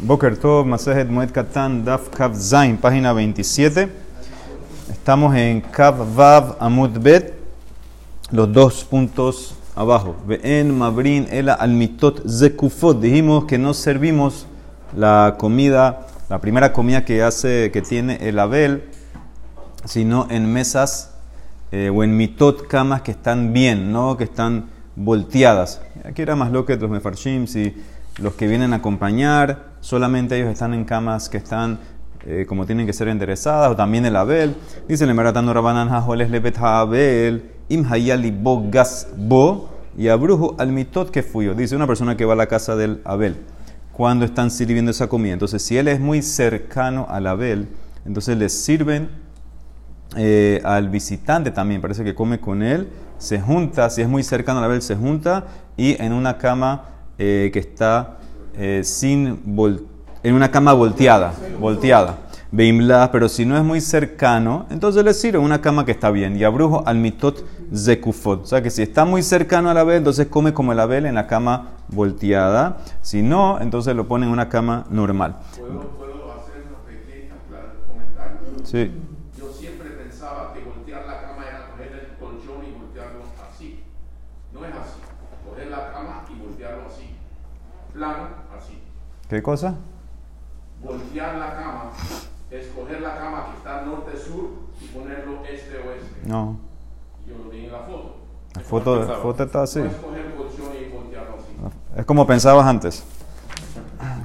Boker Tov, Masejet Moed Katan, Daf Kav Zain, página 27. Estamos en Kav Vav Amud Bet, los dos puntos abajo. Ve'en Mabrin Ela Almitot Zekufot. Dijimos que no servimos la comida, la primera comida que hace, que tiene el Abel, sino en mesas eh, o en mitot camas que están bien, no que están volteadas. Aquí era más lo que los mefarshim, si los que vienen a acompañar, solamente ellos están en camas que están eh, como tienen que ser enderezadas, o también el Abel. Dice el Meratano Rabanan Hajoles Lebet Abel, Im Hayali Bo Gas Bo, y Abrujo al mitot que fuyo. Dice una persona que va a la casa del Abel cuando están sirviendo esa comida. Entonces, si él es muy cercano al Abel, entonces les sirven eh, al visitante también, parece que come con él, se junta, si es muy cercano al Abel, se junta y en una cama eh, que está eh, sin en una cama volteada, volteada. Beimla, pero si no es muy cercano, entonces le sirve una cama que está bien. Y abrujo al mitot zekufot. O sea que si está muy cercano a la Abel, entonces come como el Abel en la cama volteada. Si no, entonces lo pone en una cama normal. ¿Puedo, puedo hacer una pequeña clara- comentario? Sí. Yo siempre pensaba que voltear la cama era coger el colchón y voltearlo así. No es así. Coger la cama y voltearlo así. Plano. ¿Qué cosa? Voltear la cama es coger la cama que está norte-sur y ponerlo este-oeste. No. Yo lo vi en la foto. La foto, la foto está así. Es como pensabas antes.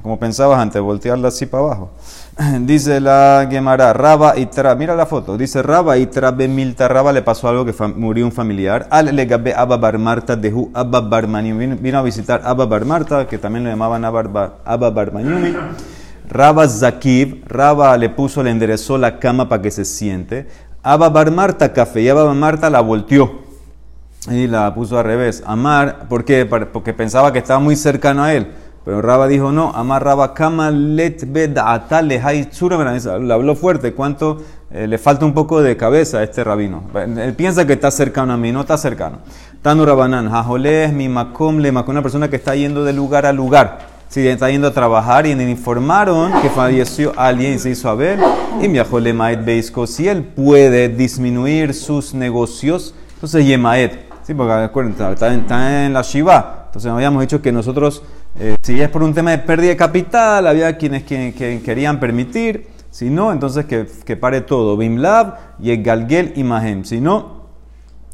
Como pensabas antes, voltearla así para abajo. Dice la Gemara, Raba y Tra, mira la foto, dice Raba y Tra Milta, Raba le pasó algo que murió un familiar. Al legabe Abba Bar Marta deju Abba Bar Maniumi. Vino, a visitar Abba Bar Marta, que también le llamaban Abba Bar, Abba Bar Maniumi. Raba Zakib, Raba le puso, le enderezó la cama para que se siente. Abba Bar Marta café y Abba Bar Marta la volteó. Y la puso al revés. Amar, ¿por qué? Porque pensaba que estaba muy cercano a él. Pero Raba dijo, no, Amar Raba Kama let beda'ata lehai tzura meranesa". Le habló fuerte. ¿Cuánto eh, le falta un poco de cabeza a este rabino? Él piensa que está cercano a mí, no está cercano. Tanu Rabanan, Jajoleh, mi makom le una persona que está yendo de lugar a lugar. Sí, está yendo a trabajar y le informaron que falleció alguien y se hizo Abel. Y mi maed beisko, si él puede disminuir sus negocios, entonces Yemaed. Sí, porque acuérdense, está en, está en la Shiva. Entonces habíamos dicho que nosotros, eh, si es por un tema de pérdida de capital, había quienes que querían permitir. Si no, entonces que, que pare todo. Bimlab y el Galgel y. Si no,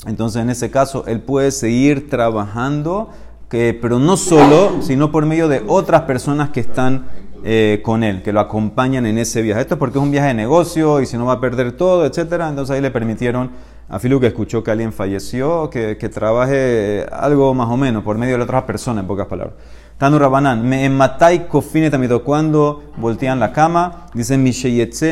entonces, en ese caso, él puede seguir trabajando, que, pero no solo, sino por medio de otras personas que están eh, con él, que lo acompañan en ese viaje. Esto es porque es un viaje de negocio y si no va a perder todo, etcétera. Entonces ahí le permitieron a Filu que escuchó que alguien falleció, que, que trabaje algo más o menos por medio de otras personas, en pocas palabras. Tanu Rabanán, me matai kofine tamito. Cuando voltean la cama, dicen mi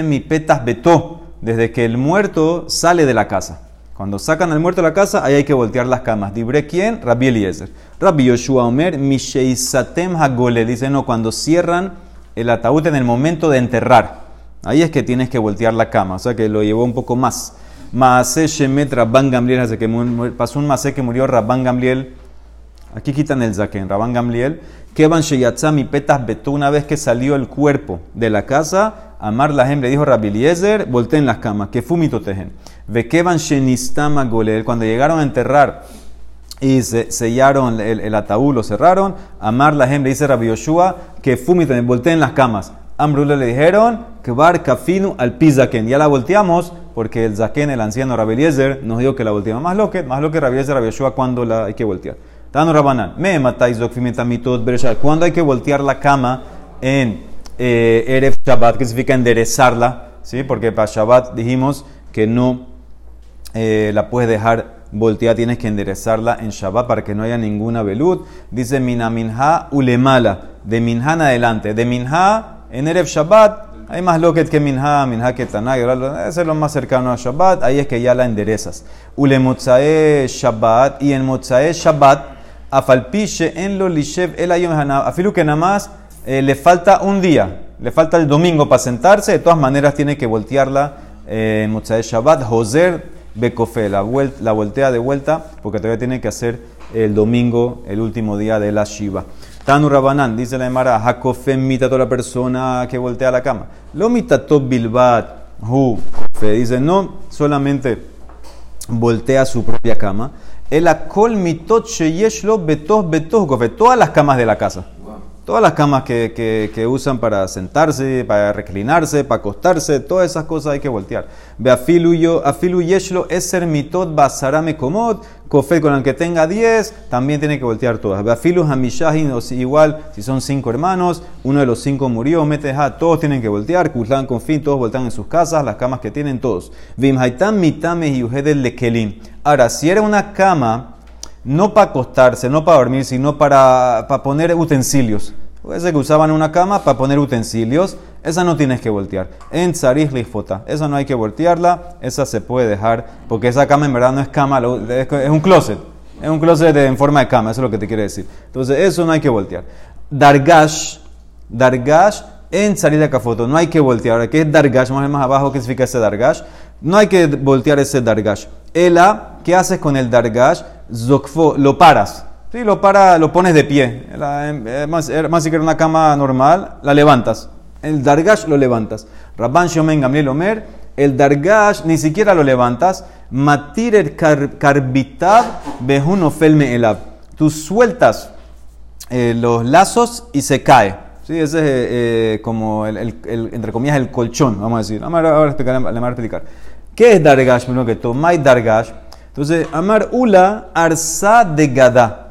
mi petas beto, desde que el muerto sale de la casa. Cuando sacan al muerto de la casa, ahí hay que voltear las camas. ¿Dibre quién? Rabbi Eliezer. Rabbi Yoshua Omer, Misheisatem Hagole. Dice, no, cuando cierran el ataúd en el momento de enterrar. Ahí es que tienes que voltear la cama. O sea que lo llevó un poco más. Maase Shemet Rabban Gamliel, hace que pasó un Maase que murió Rabban Gamliel. Aquí quitan el zaken, Rabban Gamliel. Kevan petas betó una vez que salió el cuerpo de la casa. Amar la le dijo Rabbi Eliezer, volteen las camas, que fumito tejen. Ve Kevan Shenistama Golel, cuando llegaron a enterrar y se- sellaron el, ataúd, lo cerraron. Amar la le dice Rabbi Yoshua, que fumito, volteen las camas. Amrule le dijeron, que bar kafinu al pizaken. Ya la volteamos porque el zaken, el anciano Rabbi Eliezer, nos dijo que la volteamos. Más lo que, más lo que Rabbi Eliezer, Rabbi Yoshua, cuando la hay que voltear. Tano Rabanan, me matáis. ¿Cuándo hay que voltear la cama en eh, Erev Shabbat? Que significa enderezarla, ¿sí? Porque para Shabbat dijimos que no eh, la puedes dejar volteada, tienes que enderezarla en Shabbat para que no haya ninguna velud. Dice mina minha ulemala, de minha en adelante. De minha en Erev Shabbat, hay más loquet que minha, minha que tanay, ese es lo más cercano a Shabbat, ahí es que ya la enderezas. Ulemotzae Shabbat, y en Motzae Shabbat, afalpiche en lo lishev el afilu que nada más eh, le falta un día, le falta el domingo para sentarse, de todas maneras tiene que voltearla eh, en Motzae Shabbat, Joser Bekofe, la, la voltea de vuelta, porque todavía tiene que hacer el domingo, el último día de la Shiva. Tanu Rabanán, dice la Emara, Jacofe mita toda la persona que voltea la cama. Lo mitato bilbat, hu, dice, no solamente voltea su propia cama, el akol mitot sheyeshlo betos betos gofe, todas las camas de la casa. Todas las camas que, que, que, usan para sentarse, para reclinarse, para acostarse, todas esas cosas hay que voltear. Afilu yeshlo eser mitot basarame komod, kofet con el que tenga 10, también tiene que voltear todas. Ve afilu hamishahin, igual, si son cinco hermanos, uno de los cinco murió, meteja, todos tienen que voltear, kuzlan con fin, todos voltean en sus casas, las camas que tienen todos. Vim haitam mitame y lekelim. Ahora, si era una cama no para acostarse, no para dormir, sino para, para poner utensilios. Ser que usaban una cama para poner utensilios. Esa no tienes que voltear. En tzarich lifota. Esa no hay que voltearla. Esa se puede dejar. Porque esa cama en verdad no es cama, es un closet. Es un closet en forma de cama. Eso es lo que te quiere decir. Entonces, eso no hay que voltear. Dargash. Dargash en salir de foto. No hay que voltear. ¿Qué es dargash? Ver más abajo qué significa ese dargash. No hay que voltear ese dargash. Ela, ¿qué haces con el dargash? Zokfo, lo paras. Sí, lo, para, lo pones de pie. Es más, más si que una cama normal, la levantas. El dargash lo levantas. Rabban Shomen Gamliel Omer, el dargash ni siquiera lo levantas. Matir el karbitab behuno felme elab. Tú sueltas eh, los lazos y se cae. Sí, ese es eh, como, el, el, entre comillas, el colchón, vamos a decir. Vamos a, explicar, le voy a explicar. ¿Qué es dargash? Primero que tomai dargash. Entonces, Amar Ula Arsa de.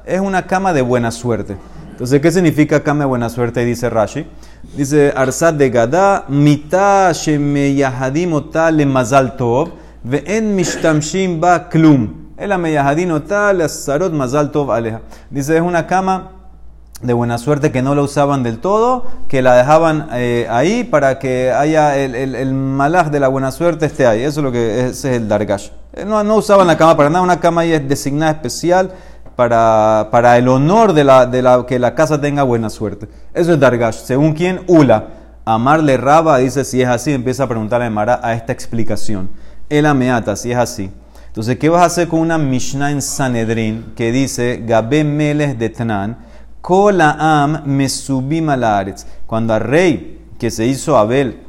Es una cama de buena suerte. Entonces, ¿qué significa cama de buena suerte? Dice Rashi. Dice Arsa de Gada, Mita Shemeyahadim le Mazal Tov, en Mishtamshim Ba Klum. El Ameyahadim le Sarot Mazal Tov Aleja. Dice, es una cama de buena suerte que no la usaban del todo, que la dejaban eh, ahí para que haya el, el, el, malaj de la buena suerte esté ahí. Eso es lo que es, el dargash. Eh, no, no, usaban la cama para nada, una cama ahí es designada especial para, para el honor de, la, de la, que la casa tenga buena suerte. Eso es dargash. Según quién, Ula. Amarle Raba dice si es así, empieza a preguntarle a Mara a esta explicación. El ameata, si es así. Entonces, ¿qué vas a hacer con una Mishnah en Sanedrin que dice Gabe Meles de Tnan? Kolaam mesubim alaretz. Cuando al rey que se hizo Abel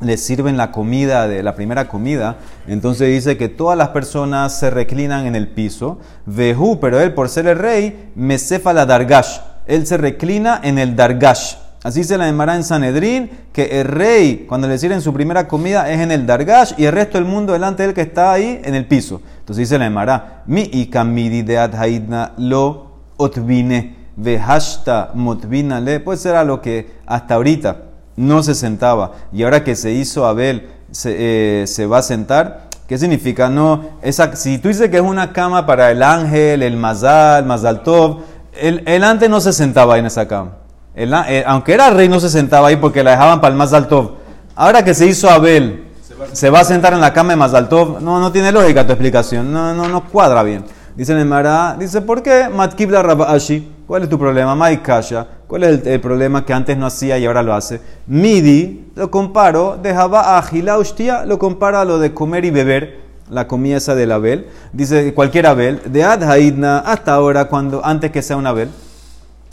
le sirven la comida de la primera comida, entonces dice que todas las personas se reclinan en el piso. Vehu, pero él por ser el rey, mesefa la dargash. Él se reclina en el dargash. Así se la llamará en Sanedrín, que el rey, cuando le sirven su primera comida, es en el dargash y el resto del mundo delante de él que está ahí en el piso. Entonces dice la llamará, mi y kamidi de adhaidna lo otvine Vehashta le, pues era lo que hasta ahorita no se sentaba y ahora que se hizo Abel se, eh, se va a sentar. ¿Qué significa? No, esa, si tú dices que es una cama para el ángel, el mazal, mazal tov, el, antes no se sentaba ahí en esa cama. El, eh, aunque era rey, no se sentaba ahí porque la dejaban para el mazal tov. Ahora que se hizo Abel, se va a sentar en la cama de mazal tov. No, no tiene lógica tu explicación. No, no, no cuadra bien. Dice el dice, ¿por qué Matkibla Rabashi? ¿Cuál es tu problema? Maikasha. ¿Cuál es el, problema que antes no hacía y ahora lo hace? Midi, lo comparo, dejaba a Ustia, lo comparo a lo de comer y beber, la comida esa del Abel. Dice cualquier Abel, de Adhaidna hasta ahora, cuando antes que sea un Abel.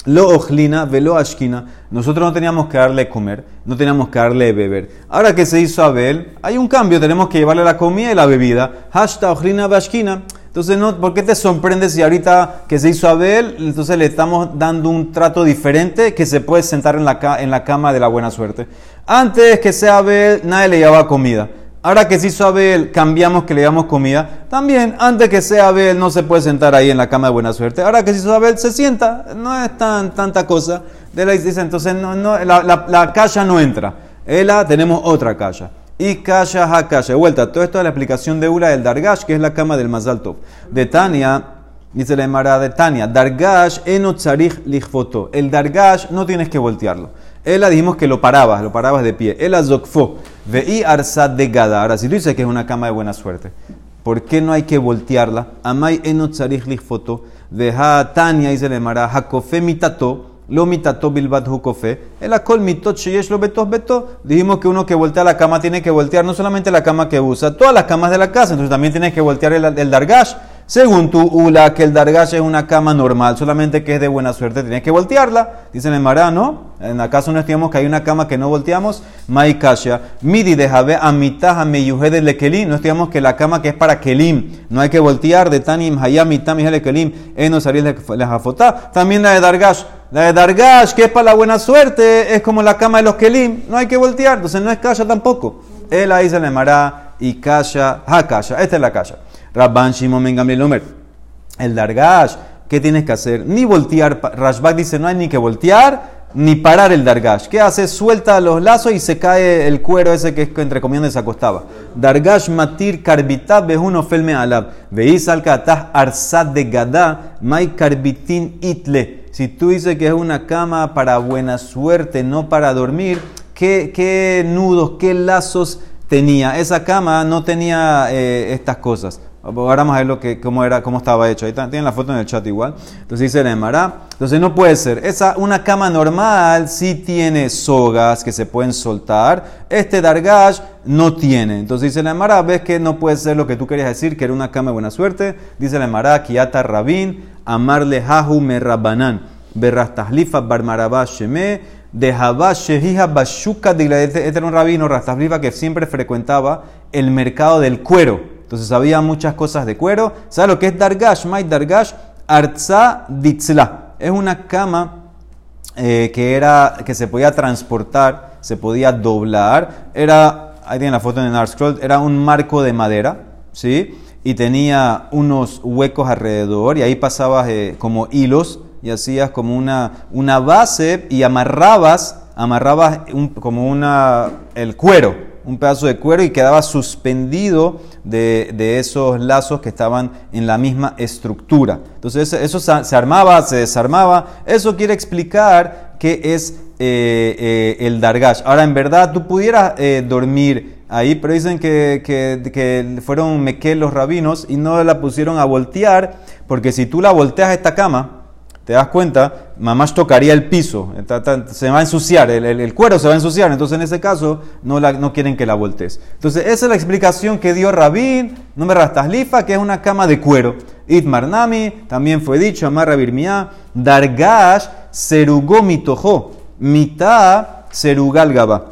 Lo ojlina, velo ashkina. Nosotros no teníamos que darle comer, no teníamos que darle beber. Ahora que se hizo Abel, hay un cambio, tenemos que llevarle la comida y la bebida. Hashta ojlina, ashkina. Entonces, no, ¿por qué te sorprende si ahorita que se hizo Abel, entonces le estamos dando un trato diferente que se puede sentar en la, en la cama de la buena suerte? Antes que sea Abel, nadie le llevaba comida. Ahora que se hizo Abel, cambiamos que le llevamos comida. También, antes que sea Abel, no se puede sentar ahí en la cama de buena suerte. Ahora que se hizo Abel, se sienta. No es tan, tanta cosa. De la dice, entonces no, no, la, la, no entra. Ella tenemos otra calle. Y kasha ha De vuelta, todo esto es la explicación de Ula del Dargash, que es la cama del Mazal Tov. De Tania, dice la Emara de Tania, Dargash eno tzarich lichfoto. El Dargash no tienes que voltearlo. Ella dijimos que lo parabas, lo parabas de pie. Ela zokfo, ve'i arsad de gada. Ahora, si tú dices que es una cama de buena suerte, ¿por qué no hay que voltearla? Amai eno tzarich lichfoto. Deja Tania, dice la Emara, hakofe mitato lo mitato bilbat hukofe, el akol mitot sheyesh lo betos beto. Dijimos que uno que voltea la cama tiene que voltear no solamente la cama que usa, todas las camas de la casa, entonces también tienes que voltear el, dargash. Según tu Ula, que el Dargash es una cama normal, solamente que es de buena suerte, tienes que voltearla. Dice el Mará, ¿no? En acaso no estimamos que hay una cama que no volteamos. Maikasha, midi de Jabe, amitaja meyuhe de kelim. No estimamos que la cama que es para kelim, no hay que voltear de tanim hayam mitam de kelim, no salir la jafotá. También la de Dargash. La de Dargash, que es para la buena suerte, es como la cama de los kelim, no hay que voltear, entonces no es kasha tampoco. Él ahí se le mará y kasha, ha kasha, esta es la kasha. Rabban Shimon Gamliel el Dargash, ¿qué tienes que hacer? Ni voltear, Rashbak dice no hay ni que voltear, ni parar el Dargash. ¿Qué hace? Suelta los lazos y se cae el cuero ese que entre comillas se acostaba. Dargash matir karbitab uno felme alab. Veis al arsat de gada, mai karbitin itle. Si tú dices que es una cama para buena suerte, no para dormir, ¿qué, qué nudos, qué lazos tenía? Esa cama no tenía eh, estas cosas. Ahora vamos a ver lo que, cómo, era, cómo estaba hecho. Ahí tienen la foto en el chat igual. Entonces dice Emara. Entonces no puede ser. Esa, una cama normal sí tiene sogas que se pueden soltar. Este Dargash no tiene. Entonces dice la Emara, ves que no puede ser lo que tú querías decir, que era una cama de buena suerte. Dice la Emara, Kiata Rabin, Amarle Hahu Merrabanan, Berrastahlifa Barmarabá Sheme, de Shehija Bashuka Este era un rabino Rastahlifa que siempre frecuentaba el mercado del cuero. Entonces había muchas cosas de cuero. ¿Sabes lo que es Dargash? Mai Dargash Arza Ditzla. Es una cama eh, que, era, que se podía transportar, se podía doblar. Era, ahí tienen la foto en el era un marco de madera, ¿sí? Y tenía unos huecos alrededor y ahí pasabas eh, como hilos y hacías como una, una base y amarrabas, amarrabas como una, el cuero un pedazo de cuero y quedaba suspendido de, esos lazos que estaban en la misma estructura. Entonces eso se armaba, se desarmaba. Eso quiere explicar qué es eh, eh, el dargash. Ahora, en verdad, tú pudieras eh, dormir ahí, pero dicen que, que, fueron mequel los rabinos y no la pusieron a voltear, porque si tú la volteas esta cama, te das cuenta, mamás tocaría el piso, se va a ensuciar, el, cuero se va a ensuciar, entonces en ese caso no, quieren que la voltees. Entonces esa es la explicación que dio Rabín, no me rastas lifa, que es una cama de cuero. Itmar Nami, también fue dicho, Amarra Birmiá, Dargash serugó mitojo, mitá serugalgaba.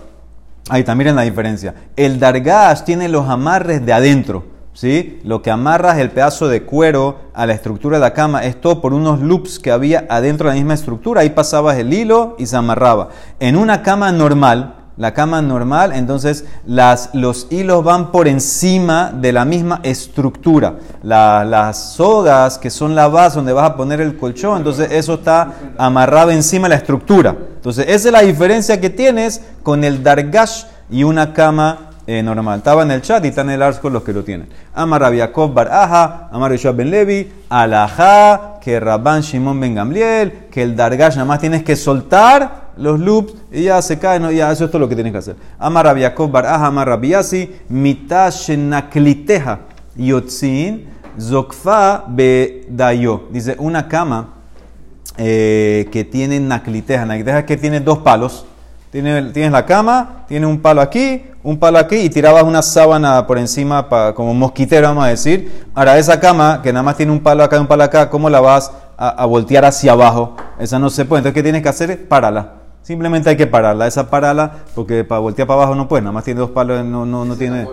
Ahí está, miren la diferencia. El Dargash tiene los amarres de adentro. ¿Sí? Lo que amarras el pedazo de cuero a la estructura de la cama es todo por unos loops que había adentro de la misma estructura. Ahí pasabas el hilo y se amarraba. En una cama normal, la cama normal, entonces las, los hilos van por encima de la misma estructura. las sogas, que son la base donde vas a poner el colchón, entonces eso está amarrado encima de la estructura. Entonces esa es la diferencia que tienes con el dargash y una cama eh, normal. Estaba en el chat y está en el con los que lo tienen. Amar Rabiakov Bar Aja, Amar Yeshua Ben Levi, Alajá, que Rabban Shimon Ben Gamliel, que el Dargash nada más tienes que soltar los loops y ya se cae, no, ya eso es todo lo que tienes que hacer. Amar Rabiakov Bar Aja, Amar Rabiasi, Mitashenakliteja, Yotzin, Zokfa Bedayo. Dice una cama eh, que tiene nakliteja. Nakliteja que tiene dos palos. Tienes la cama, tiene un palo aquí, un palo aquí y tirabas una sábana por encima como mosquitero, vamos a decir. Ahora, esa cama, que nada más tiene un palo acá y un palo acá, ¿cómo la vas a, voltear hacia abajo? Esa no se puede. Entonces, ¿qué tienes que hacer? Pararla. Simplemente hay que pararla. Esa parala, porque para voltear para abajo no puede, nada más tiene dos palos, no, no, no tiene.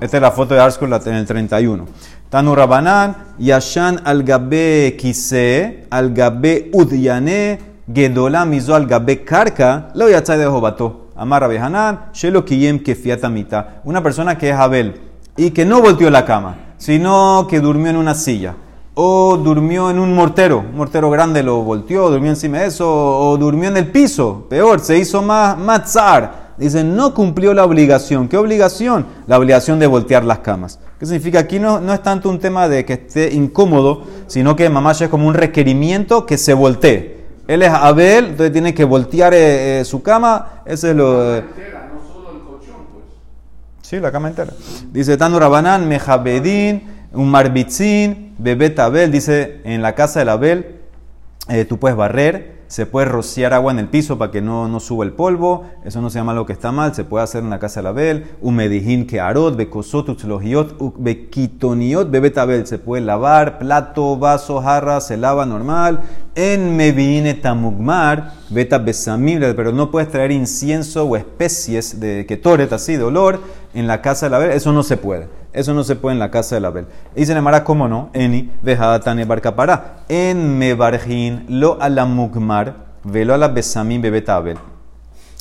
Esta es la foto de Arskol en el 31. Tanu Rabanán, Yashan al Gabe Kise, al Gabe Udyane, Gedola Mizo al Gabe Karka, lo yachai de Jobato. Amarra Behanan, Shelo Kiyem Kefiatamita. Una persona que es Abel y que no volteó la cama, sino que durmió en una silla. O durmió en un mortero, un mortero grande lo volteó, durmió encima de eso, o durmió en el piso, peor, se hizo más matzar. Dicen, no cumplió la obligación. ¿Qué obligación? La obligación de voltear las camas. ¿Qué significa? Aquí no, no es tanto un tema de que esté incómodo, sino que mamá es como un requerimiento que se voltee. Él es Abel, entonces tiene que voltear eh, eh, su cama. Ese es lo. La cama entera, no solo el colchón, pues. Sí, la cama entera. Dice Tanu Rabanán, Mejabedín, un marbitzin, bebet Abel. Dice en la casa del Abel, eh, tú puedes barrer, se puede rociar agua en el piso para que no, no suba el polvo, eso no se llama lo que está mal, se puede hacer en la casa de la Bel, umedijín que arot, becosot, utzlogiot, bequitoniot, bebetabel, se puede lavar, plato, vaso, jarra, se lava normal, en mevine tamugmar, beta besamim, pero no puedes traer incienso o especies de ketoret, así de olor, en la casa de la Bel, eso no se puede. Eso no se puede en la casa de la Bel. Dice Nemara, ¿cómo no? Eni, vejadatan barcapará. En mebarjin, lo alamugmar, velo a la besamim bebetabel.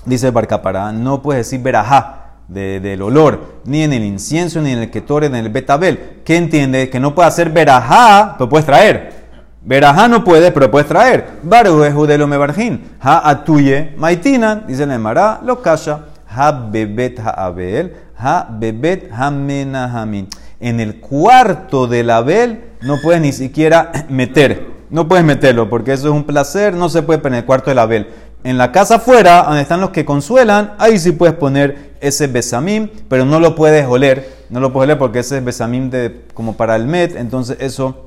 Dice Barcapará, no puedes decir verajá del olor, ni en el incienso, ni en el ketore, ni en el betabel. ¿Qué entiende? Que no puede hacer verajá, pero puedes traer. Verajá no puede, pero puedes traer. Barueju de lo mebarjin. Ha atuye maitina, dice Nemara, lo kasha. Ha bebet ha abel ha bebet menahamin. En el cuarto del Abel no puedes ni siquiera meter. No puedes meterlo porque eso es un placer, no se puede poner en el cuarto del Abel. En la casa afuera, donde están los que consuelan, ahí sí puedes poner ese besamim, pero no lo puedes oler. No lo puedes oler porque ese es besamim de, como para el met, entonces eso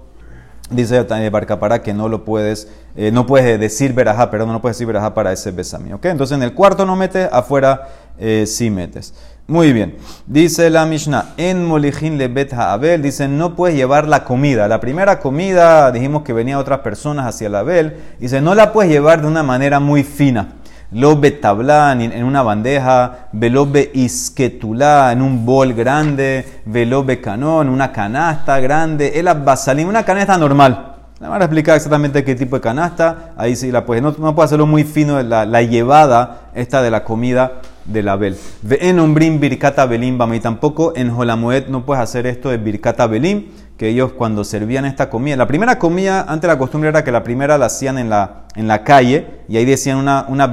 dice Barcapará que no lo puedes, eh, no puedes decir verajá, perdón, no puedes decir verajá para ese besamim. ¿ok? Entonces en el cuarto no metes, afuera eh, sí metes. Muy bien. Dice la Mishnah, en Molijin le bet Abel, dice, no puedes llevar la comida. La primera comida, dijimos que venía otras personas hacia el Abel, dice, no la puedes llevar de una manera muy fina. Lo tablán en una bandeja, velobe isquetulá en un bol grande, velobe canón, una canasta grande, el basalim, una canasta normal. Le van a explicar exactamente qué tipo de canasta. Ahí sí la puedes. No, no puede hacerlo muy fino la, la llevada esta de la comida del Abel. En Umbrim Birkata Belim y tampoco en Jolamuet no puedes hacer esto de Birkata Belim, que ellos cuando servían esta comida, la primera comida, antes la costumbre era que la primera la hacían en la, en la calle y ahí decían una, una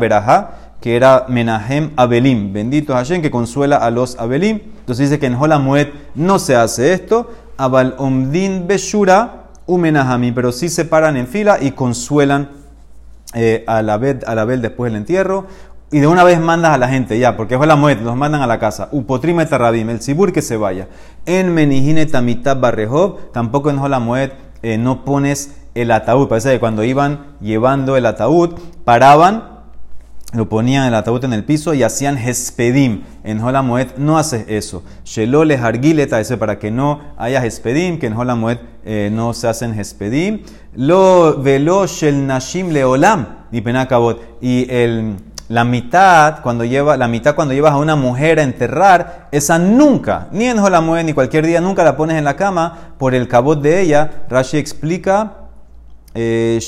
que era Menahem Abelim, bendito Hashem que consuela a los Abelim. Entonces dice que en Jolamuet no se hace esto, Abal Omdin Beshura Umenahami, pero sí se paran en fila y consuelan eh, a la Abel después del entierro y de una vez mandas a la gente ya, porque fue la muerte, los mandan a la casa. Upotrime tarabim, el sibur que se vaya. En menijine tamitab barrejob, tampoco en Jolamuet eh, no pones el ataúd. Parece que cuando iban llevando el ataúd, paraban, lo ponían el ataúd en el piso y hacían hespedim. En Jolamuet no haces eso. Shelole hargileta, ese para que no haya hespedim, que en Jolamuet eh, no se hacen hespedim. Lo velo shel nashim leolam, ni penacabot. Y el la mitad, cuando lleva, la mitad cuando llevas a una mujer a enterrar, esa nunca, ni en Jolamué ni cualquier día, nunca la pones en la cama por el cabot de ella. Rashi explica eh,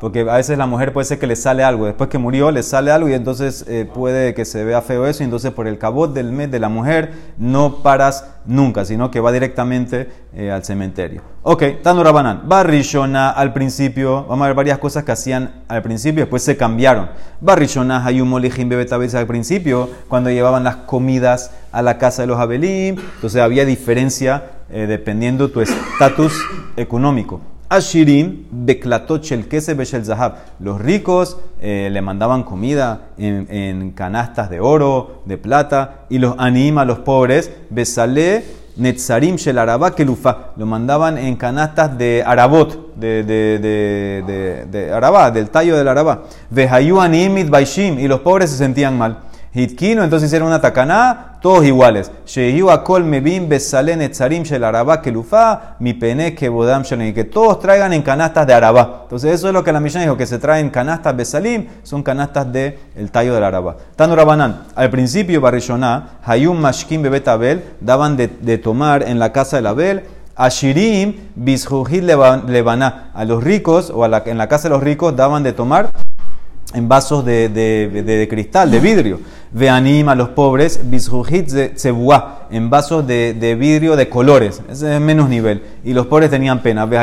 porque a veces la mujer puede ser que le sale algo, después que murió le sale algo y entonces eh, puede que se vea feo eso, y entonces por el cabot del mes de la mujer no paras nunca, sino que va directamente eh, al cementerio. Ok, Tano Rabanán, Barrishona al principio, vamos a ver varias cosas que hacían al principio, después se cambiaron. Barrishona, Hayumolijim Bebetabes al principio, cuando llevaban las comidas a la casa de los Abelim, entonces había diferencia dependiendo tu estatus económico. Ashirim, Beklatot el Kese Beshel Zahab. Los ricos eh, le mandaban comida en, canastas de oro, de plata, y los anima los pobres, Besale Netzarim Shel Arabá Kelufa. Lo mandaban en canastas de Arabot, de, de, de, de, Arabá, del tallo del Arabá. Vehayu Animit Baishim, y los pobres se sentían mal. Hitkino, entonces hicieron una tacaná, todos iguales. Shehiu akol mebim besalen etzarim shel arabá kelufa, mi pene que bodam que todos traigan en canastas de arabá. Entonces eso es lo que la Mishnah dijo, que se traen canastas besalim, son canastas de el tallo del arabá. Tanu Rabanán, al principio Barishoná, Hayum mashkim bebet Abel, daban de, tomar en la casa del Abel, Ashirim bishuhit lebaná, a los ricos, o en la casa de los ricos, daban de tomar en vasos de, de, de, cristal, de vidrio. Ve anima a los pobres, bisjujit cebuá, en vasos de, vidrio de colores. Ese es menos nivel. Y los pobres tenían pena. Ve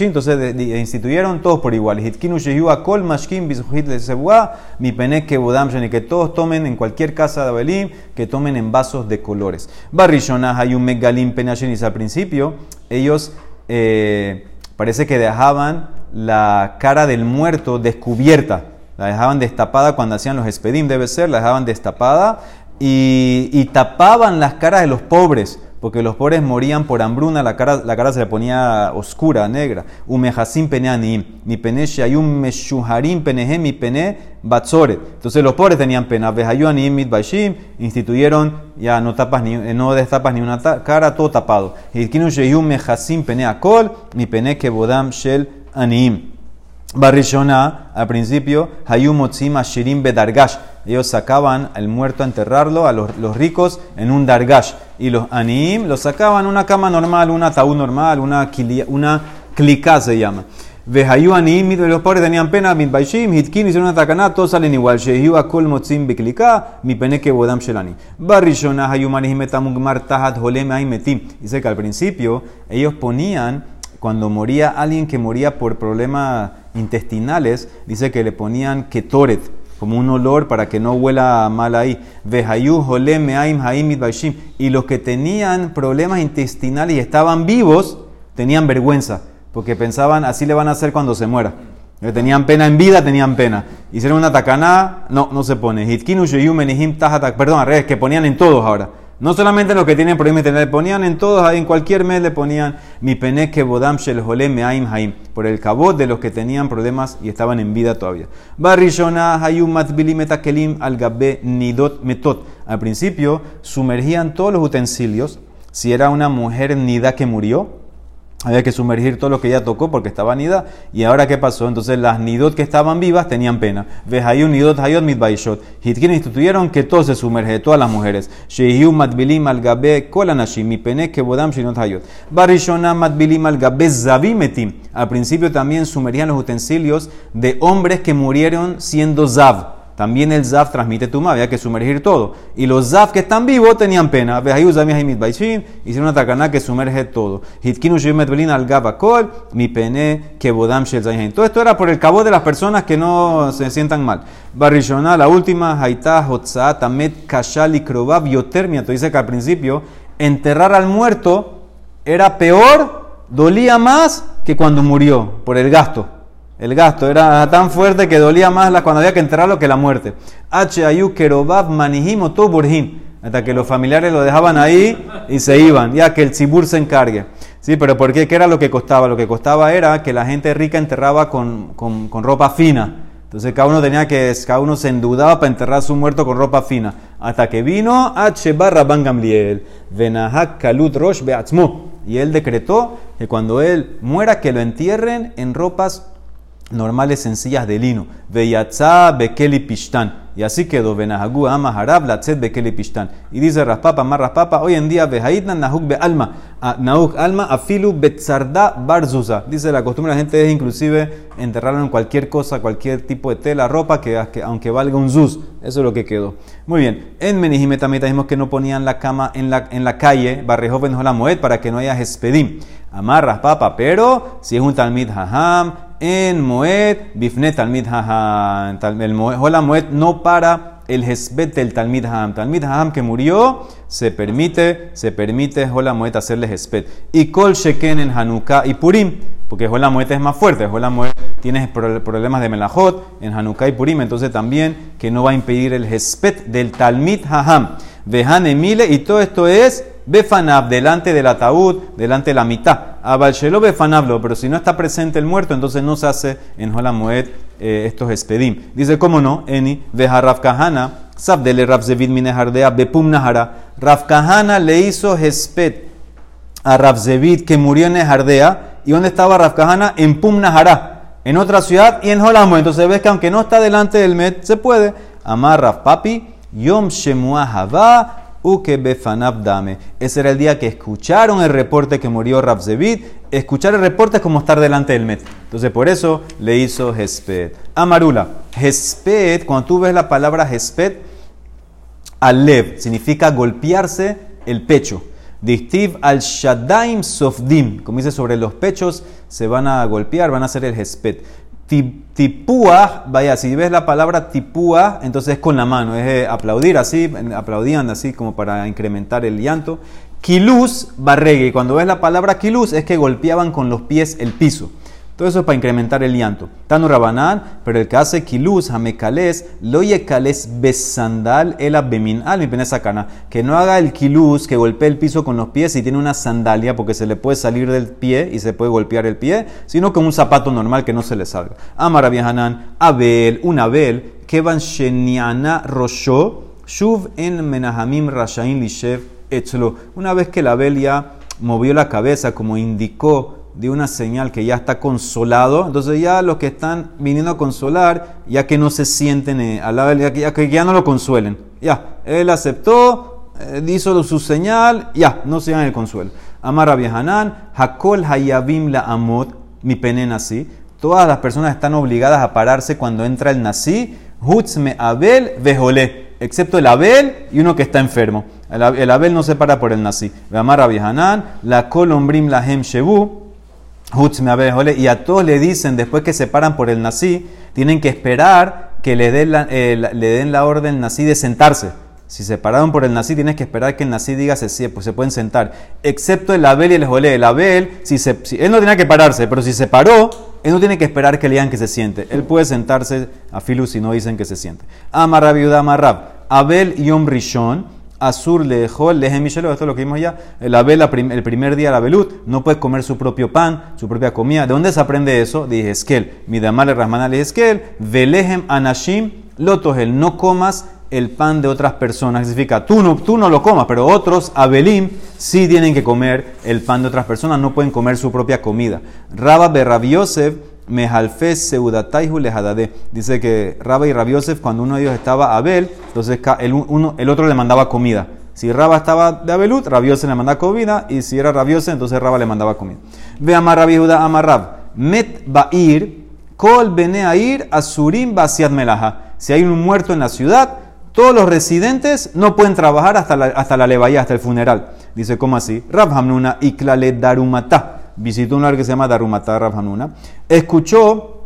entonces instituyeron todos por igual. Hitkinu shehu akol mashkim bisjujit cebuá, mi pene que budam que todos tomen en cualquier casa de Abelim, que tomen en vasos de colores. Barrishonah hay un megalim penashenis al principio. Ellos eh, parece que dejaban la cara del muerto descubierta la dejaban destapada cuando hacían los espedim, debe ser, la dejaban destapada y, tapaban las caras de los pobres porque los pobres morían por hambruna, la cara, la cara se le ponía oscura, negra. Umejasim pene anim, mi pene shayum meshuharim penehem, mi pene batzore. Entonces los pobres tenían pena. Vejayu anim mit baishim, instituyeron, ya no tapas ni, no destapas ni una cara, todo tapado. Hitkinu shayum mejasim pene akol, mi pene kebodam shel anim. Barrishona, al principio, Hayum Otzim Shirim Bedargash. Ellos sacaban al muerto a enterrarlo, a los, ricos, en un dargash. Y los anim los sacaban una cama normal, una ataúd normal, una, una clica se llama. Vehayu anim, los pobres tenían pena, mitbaishim, hitkin, hicieron una tacaná, todos salen igual. Shehiu akol motzim beklika, mi peneke bodam shelani. Barrishona, Hayum anihim etamugmar tahat holem metim. Dice que al principio ellos ponían, cuando moría alguien que moría por problemas intestinales, dice que le ponían ketoret, como un olor para que no huela mal ahí. Y los que tenían problemas intestinales y estaban vivos, tenían vergüenza, porque pensaban así le van a hacer cuando se muera. Que tenían pena en vida, tenían pena. Hicieron una tacaná, no, no se pone. Perdón, al revés, que ponían en todos ahora. No solamente los que tienen problemas le ponían en todos, en cualquier mes le ponían mi que bodam shel me aim haim, por el cabot de los que tenían problemas y estaban en vida todavía. Barishona hayum kelim al gabe nidot metot. Al principio sumergían todos los utensilios, si era una mujer nida que murió, había que sumergir todo lo que ella tocó porque estaba nida. ¿Y ahora qué pasó? Entonces las nidot que estaban vivas tenían pena. un nidot hayot mitbaishot. Hitkin instituyeron que todo se sumerge, todas las mujeres. Shehiu matbilim al gabe kolanashim, mi pene que bodam shinot hayot. Barishona matbilim al gabe zavimetim. Al principio también sumergían los utensilios de hombres que murieron siendo zav. También el Zaf transmite Tumá, había que sumergir todo. Y los Zaf que están vivos tenían pena. Hicieron una tacaná que sumerge todo. mi que Todo esto era por el cabo de las personas que no se sientan mal. Barrishona, la última, Haitá, Hotza, Tamet, Kashal y Krobab, Yotermia. dice que al principio enterrar al muerto era peor, dolía más que cuando murió, por el gasto. El gasto era tan fuerte que dolía más la, cuando había que enterrarlo que la muerte. H. Ayu Kerobab Manihim Hasta que los familiares lo dejaban ahí y se iban, ya que el tzibur se encargue. Sí, pero ¿por qué? ¿Qué era lo que costaba? Lo que costaba era que la gente rica enterraba con, con, ropa fina. Entonces cada uno tenía que, cada uno se endudaba para enterrar a su muerto con ropa fina. Hasta que vino H. Barra Gamliel, Venahak Kalut Rosh Beatzmo. Y él decretó que cuando él muera, que lo entierren en ropas normales sencillas de lino. Veyatza bekeli pishtan. Y así quedó. Venahagu ama harab latzet bekeli pishtan. Y dice Raspapa, más Raspapa, hoy en día vehaitna nahuk be alma. Nahuk alma afilu betzarda barzuza. Dice la costumbre de la gente es inclusive enterrarlo en cualquier cosa, cualquier tipo de tela, ropa, que, aunque valga un zuz. Eso es lo que quedó. Muy bien. En Menijimeta dijimos que no ponían la cama en la, en la calle, barrejo la moed, para que no haya espedim. Amarras papa, pero si es un talmid haham, en Moed, Bifne Talmid Haham. El Moed no para el Hesbet del Talmid Haham. Talmid Haham que murió, se permite, se permite Hola Moed hacerle Hesbet. Y Kol Sheken en Hanukkah y Purim, porque Hola Moed es más fuerte. Hola Moed tiene problemas de Melajot en Hanukkah y Purim, entonces también que no va a impedir el Hesbet del Talmid Haham. Vejan Emile, y todo esto es Befanab, delante del ataúd, delante de la mitad. Abalshelo Befanablo, pero si no está presente el muerto, entonces no se hace en Holamoed eh, estos espedim. Dice, ¿cómo no? Eni, Veja Rafkahana, Sabdele Rafzevid Minehardea, Bepum Nahara. Rafkahana le hizo Hesped a Rafzevid que murió en Nehardea. ¿Y dónde estaba Rafkahana? En Pum Nahara, en otra ciudad y en Holamoed. Entonces ves que aunque no está delante del Met, se puede. Amar Raf Papi, Yom Shemua Hava, Uke befanab dame. Ese era el día que escucharon el reporte que murió Rabzevit. Escuchar el reporte es como estar delante del Met. Entonces por eso le hizo Hesped. Amarula. Hesped, cuando tú ves la palabra Hesped, Alev significa golpearse el pecho. Distiv al Shadaim Sofdim, como dice sobre los pechos, se van a golpear, van a hacer el Hesped. Tipúa, vaya, si ves la palabra tipúa, entonces es con la mano, es eh, aplaudir así, aplaudían así como para incrementar el llanto. Kilus, barregue, cuando ves la palabra kilus es que golpeaban con los pies el piso. Todo eso es para incrementar el llanto. Tanu Rabanán, pero el que hace kilus, jamekales, lo yekales besandal el abemin al cana. Que no haga el kilus, que golpee el piso con los pies y tiene una sandalia, porque se le puede salir del pie y se puede golpear el pie, sino con un zapato normal que no se le salga. Amara Hanan, Abel, un Abel, que van sheniana rosho, shuv en menahamim rashain lishev etzlo. Una vez que el Abel ya movió la cabeza, como indicó de una señal que ya está consolado, entonces ya los que están viniendo a consolar, ya que no se sienten eh, al lado, ya, ya que ya no lo consuelen. Ya, él aceptó, eh, hizo su señal, ya, no se el consuelo. Amar Hanan, Hakol Hayabim la Amot, mi pene nací. Todas las personas están obligadas a pararse cuando entra el nací, Hutzme Abel Vejolé, excepto el Abel y uno que está enfermo. El, Abel no se para por el nací. Amar Hanan, la Kolombrim Lahem Shebu, y a todos le dicen, después que se paran por el nací, tienen que esperar que le den la, eh, le den la orden nací de sentarse. Si se pararon por el nací, tienes que esperar que el nací diga se, pues se pueden sentar. Excepto el Abel y el Jolé. El Abel, si, él no tenía que pararse, pero si se paró, él no tiene que esperar que le digan que se siente. Él puede sentarse a filu si no dicen que se siente. Amarrab y Amarrab. Abel Yom Rishon Azur le dejó el esto es lo que vimos ya. El abel, el primer día, la belut, no puede comer su propio pan, su propia comida. ¿De dónde se aprende eso? Dije Esquel. Midamale Rahman le Esquel. Velehem Anashim Lotogel. No comas el pan de otras personas. Significa, tú no, tú no lo comas, pero otros, Abelim, sí tienen que comer el pan de otras personas, no pueden comer su propia comida. Rabba Berrabiosef Mehalfes Seudataihu Lehadade. Dice que Rabba y Rabiosef, cuando uno de ellos estaba Abel, entonces el, uno, el otro le mandaba comida. Si Rabba estaba de Abelut, Rabiosef le mandaba comida, y si era Rabiosef, entonces Rabba le mandaba comida. Ve Amar Rabbi Amarrab. Met Ba'ir, Kol Beneair, Asurim Basiat Melaha. Si hay un muerto en la ciudad, todos los residentes no pueden trabajar hasta la, hasta la levaya, hasta el funeral. Dice, ¿cómo así? Rab Hamnuna Iklale Darumata visitó un lugar que se llama Darumata Hanuna, escuchó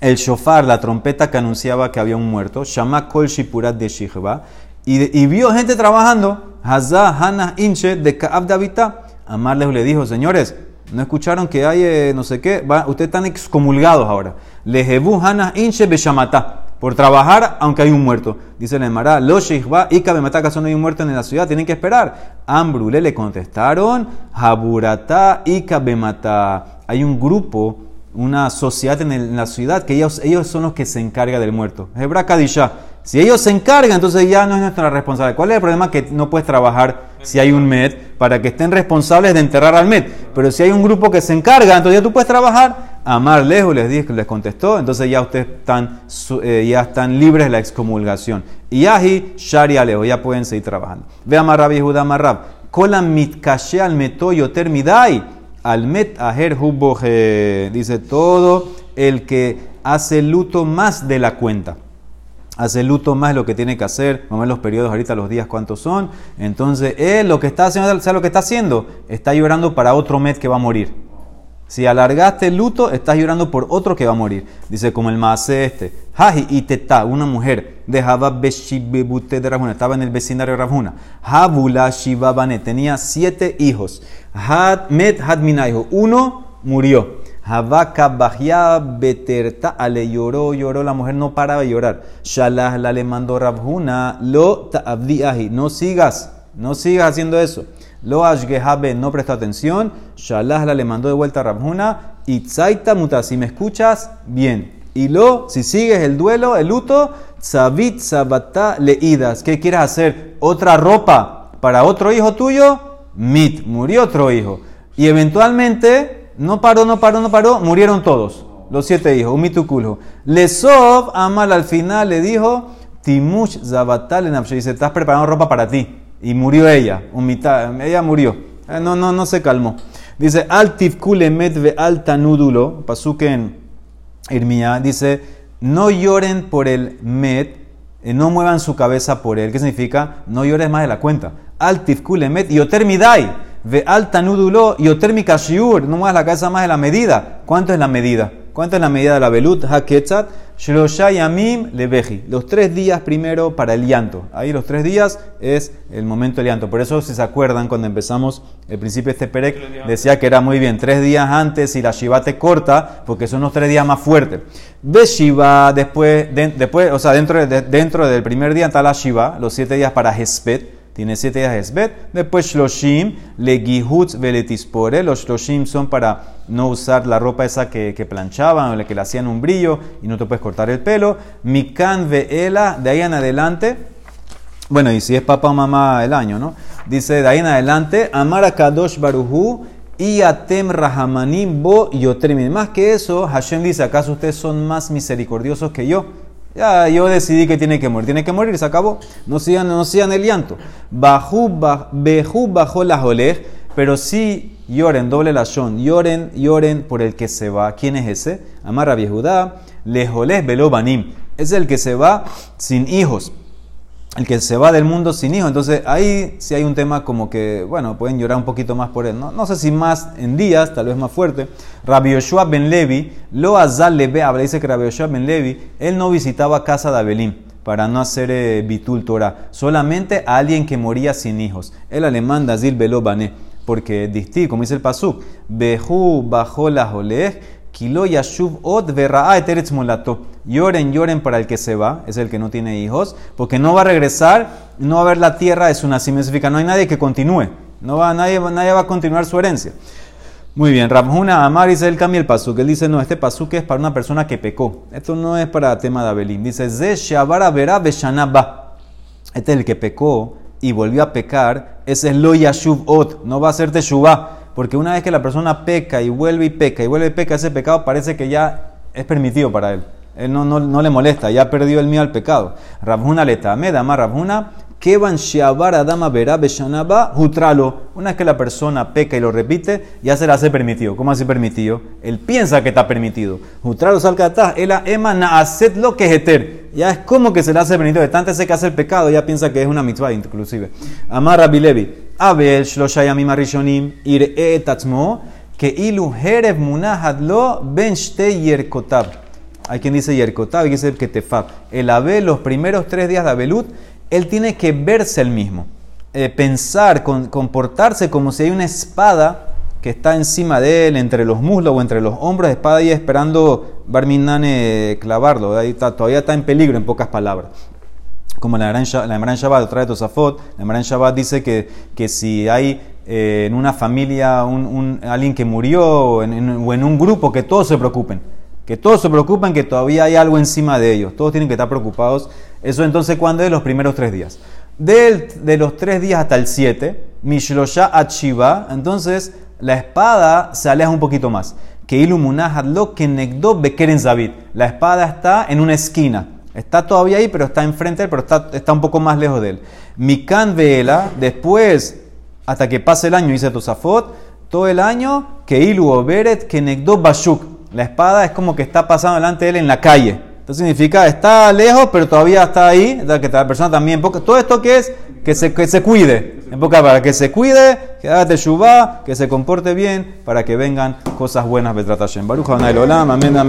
el shofar, la trompeta que anunciaba que había un muerto, Shama Kol Shipurat de Shihba, y, vio gente trabajando, Hazá Hana Inche de Kaab Davita. Amarles le dijo, señores, ¿no escucharon que hay eh, no sé qué? ustedes están excomulgados ahora. Lejebu Hana Inche Beshamata por trabajar aunque hay un muerto. Dice la Emara, lo sheikhba y caso no hay un muerto en la ciudad, tienen que esperar. Ambrule le contestaron, Haburata y Kabemata. Hay un grupo, una sociedad en, la ciudad que ellos, ellos son los que se encargan del muerto. Hebra Kadisha. Si ellos se encargan, entonces ya no es nuestra responsabilidad. ¿Cuál es el problema? Que no puedes trabajar si hay un MED para que estén responsables de enterrar al MED. Pero si hay un grupo que se encarga, entonces ya tú puedes trabajar. Amar lejos les dije, les contestó, entonces ya ustedes están, eh, ya están libres de la excomulgación. Y ahi, shari alejo, ya pueden seguir trabajando. Ve Amar Rabbi Judá Amarrab. Kola mitkashe al metoyo termidai. Al met aher Dice todo el que hace luto más de la cuenta hace luto más lo que tiene que hacer, vamos a ver los periodos ahorita, los días cuántos son. Entonces, él lo que está haciendo, ¿sabes lo que está haciendo? Está llorando para otro mes que va a morir. Si alargaste el luto, estás llorando por otro que va a morir. Dice como el maase este. Haji y teta, una mujer de Beshibebute de Rajuna, estaba en el vecindario de Rajuna. Habula Shibabane, tenía siete hijos. Had Met Hadminaiho, uno murió. Habaka Bahia Beterta Ale lloró, lloró, la mujer no paraba de llorar. Shalah la le mandó Rabhuna, lo ta'abdi no sigas, no sigas haciendo eso. Lo ashgehabe, no presta atención. Shalah la le mandó de vuelta a Rabhuna. Itzaita muta, si me escuchas, bien. Y lo, si sigues el duelo, el luto, sabit sabata leidas. ¿Qué quieres hacer? ¿Otra ropa para otro hijo tuyo? Mit, murió otro hijo. Y eventualmente no paró, no paró, no paró, murieron todos, los siete hijos, un mitukulho. Lesov, Amal al final le dijo, Timush Zabatal en dice, estás preparando ropa para ti. Y murió ella, un ella murió. Eh, no, no, no se calmó. Dice, Al Tifkule Medve Al Tanudulo, Pasuke en Irmía, dice, no lloren por el Med, eh, no muevan su cabeza por él. ¿Qué significa? No llores más de la cuenta. Al Tifkule Med, Yotermidai. Ve alta nudulo y otérmica shiur, no más la cabeza más de la medida. ¿Cuánto es la medida? ¿Cuánto es la medida de la velut? Haketzat, Shlosha Yamim Lebeji. Los tres días primero para el llanto. Ahí los tres días es el momento del llanto. Por eso, si se acuerdan, cuando empezamos el principio de este Perec, decía que era muy bien, tres días antes y la Shiva te corta, porque son los tres días más fuertes. Ve Shiva, después, de- después, o sea, dentro, de- dentro del primer día está la Shiva, los siete días para Hespet. Tiene siete días de Esbet. Después Shloshim, Legihutz Veletispore. Los Shloshim son para no usar la ropa esa que, planchaban o la que le hacían un brillo y no te puedes cortar el pelo. Mikan Veela, de ahí en adelante. Bueno, y si es papá o mamá el año, ¿no? Dice de ahí en adelante, Amar a Kadosh Baruhu y Atem Rahamanim Bo Yotremin. Más que eso, Hashem dice, ¿acaso ustedes son más misericordiosos que yo? Ya, yo decidí que tiene que morir. Tiene que morir, se acabó. No sigan, no sigan el llanto. Bajú, bajó la jolej, pero sí lloren, doble la shon. Lloren, lloren por el que se va. ¿Quién es ese? Amar a Judá, lejolej velo banim. Es el que se va sin hijos el que se va del mundo sin hijos. Entonces ahí sí hay un tema como que, bueno, pueden llorar un poquito más por él. No, no sé si más en días, tal vez más fuerte. Rabbi Yoshua ben Levi, lo azal lebe, habla, dice que Rabbi ben Levi, él no visitaba casa de Abelim para no hacer eh, bitul Torah, solamente a alguien que moría sin hijos. El alemán Dazil Belo Bané, porque distí, como dice el pasuk, Behu bajo la Kilo yashuv od eretz molato. Lloren, lloren para el que se va, es el que no tiene hijos, porque no va a regresar, no va a ver la tierra de su nacimiento. Significa, no hay nadie que continúe, no va, nadie, nadie va a continuar su herencia. Muy bien, Rabjuna Amar dice, él cambia el pasuk. Él dice, no, este pasuk es para una persona que pecó. Esto no es para tema de Abelín. Dice, Ze shabara verá beshanaba. Este es el que pecó y volvió a pecar. Ese es lo yashuv ot. No va a ser teshuvah. Porque una vez que la persona peca y vuelve y peca y vuelve y peca, ese pecado parece que ya es permitido para él. Él no, no, no le molesta, ya perdió el miedo al pecado. Rabjuna le tame, dama Rabjuna, Kevan Adama Verá Beshanaba Hutralo. Una vez que la persona peca y lo repite, ya se le hace permitido. ¿Cómo así permitido? Él piensa que está permitido. Hutralo salga atrás. Ela ema naaset lo que es eter. Ya es como que se le hace permitido. De tanto ese que hace el pecado, ya piensa que es una mitzvah, inclusive. Amar Rabbi Levi. Abel Shloshayamim Arishonim Ir etatzmo. Que ilu herev munahad lo ben yerkotab. Hay quien dice Yerkotab y dice Ketefab. El Abel, los primeros tres días de Abelut, él tiene que verse el mismo. Eh, pensar, con- comportarse como si hay una espada que está encima de él, entre los muslos o entre los hombros, espada ahí esperando Barminane clavarlo. Ahí está, todavía está en peligro, en pocas palabras. Como la Sha- la Shabbat, trae Tosafot, la en Shabbat dice que, que si hay eh, en una familia un, alguien que murió o en, un grupo, que todos se preocupen. Que todos se preocupen que todavía hay algo encima de ellos. Todos tienen que estar preocupados. Eso entonces, ¿cuándo es? Los primeros tres días. De los tres días hasta el siete, Mishlosha Achiva, entonces la espada se aleja un poquito más. Que lo que negdo bekeren Zabit. La espada está en una esquina. Está todavía ahí, pero está enfrente, de él, pero está, un poco más lejos de él. Mikan Vela, después, hasta que pase el año, dice Tosafot, todo el año, que Ilu Oberet, que Bashuk. La espada es como que está pasando delante de él en la calle. Entonces significa, está lejos, pero todavía está ahí, la persona también, todo esto que es, que se, que se cuide, en poca para que se cuide, que haga teshuvah, que se comporte bien, para que vengan cosas buenas, Betratashem. Baruch Olam, amén, amén.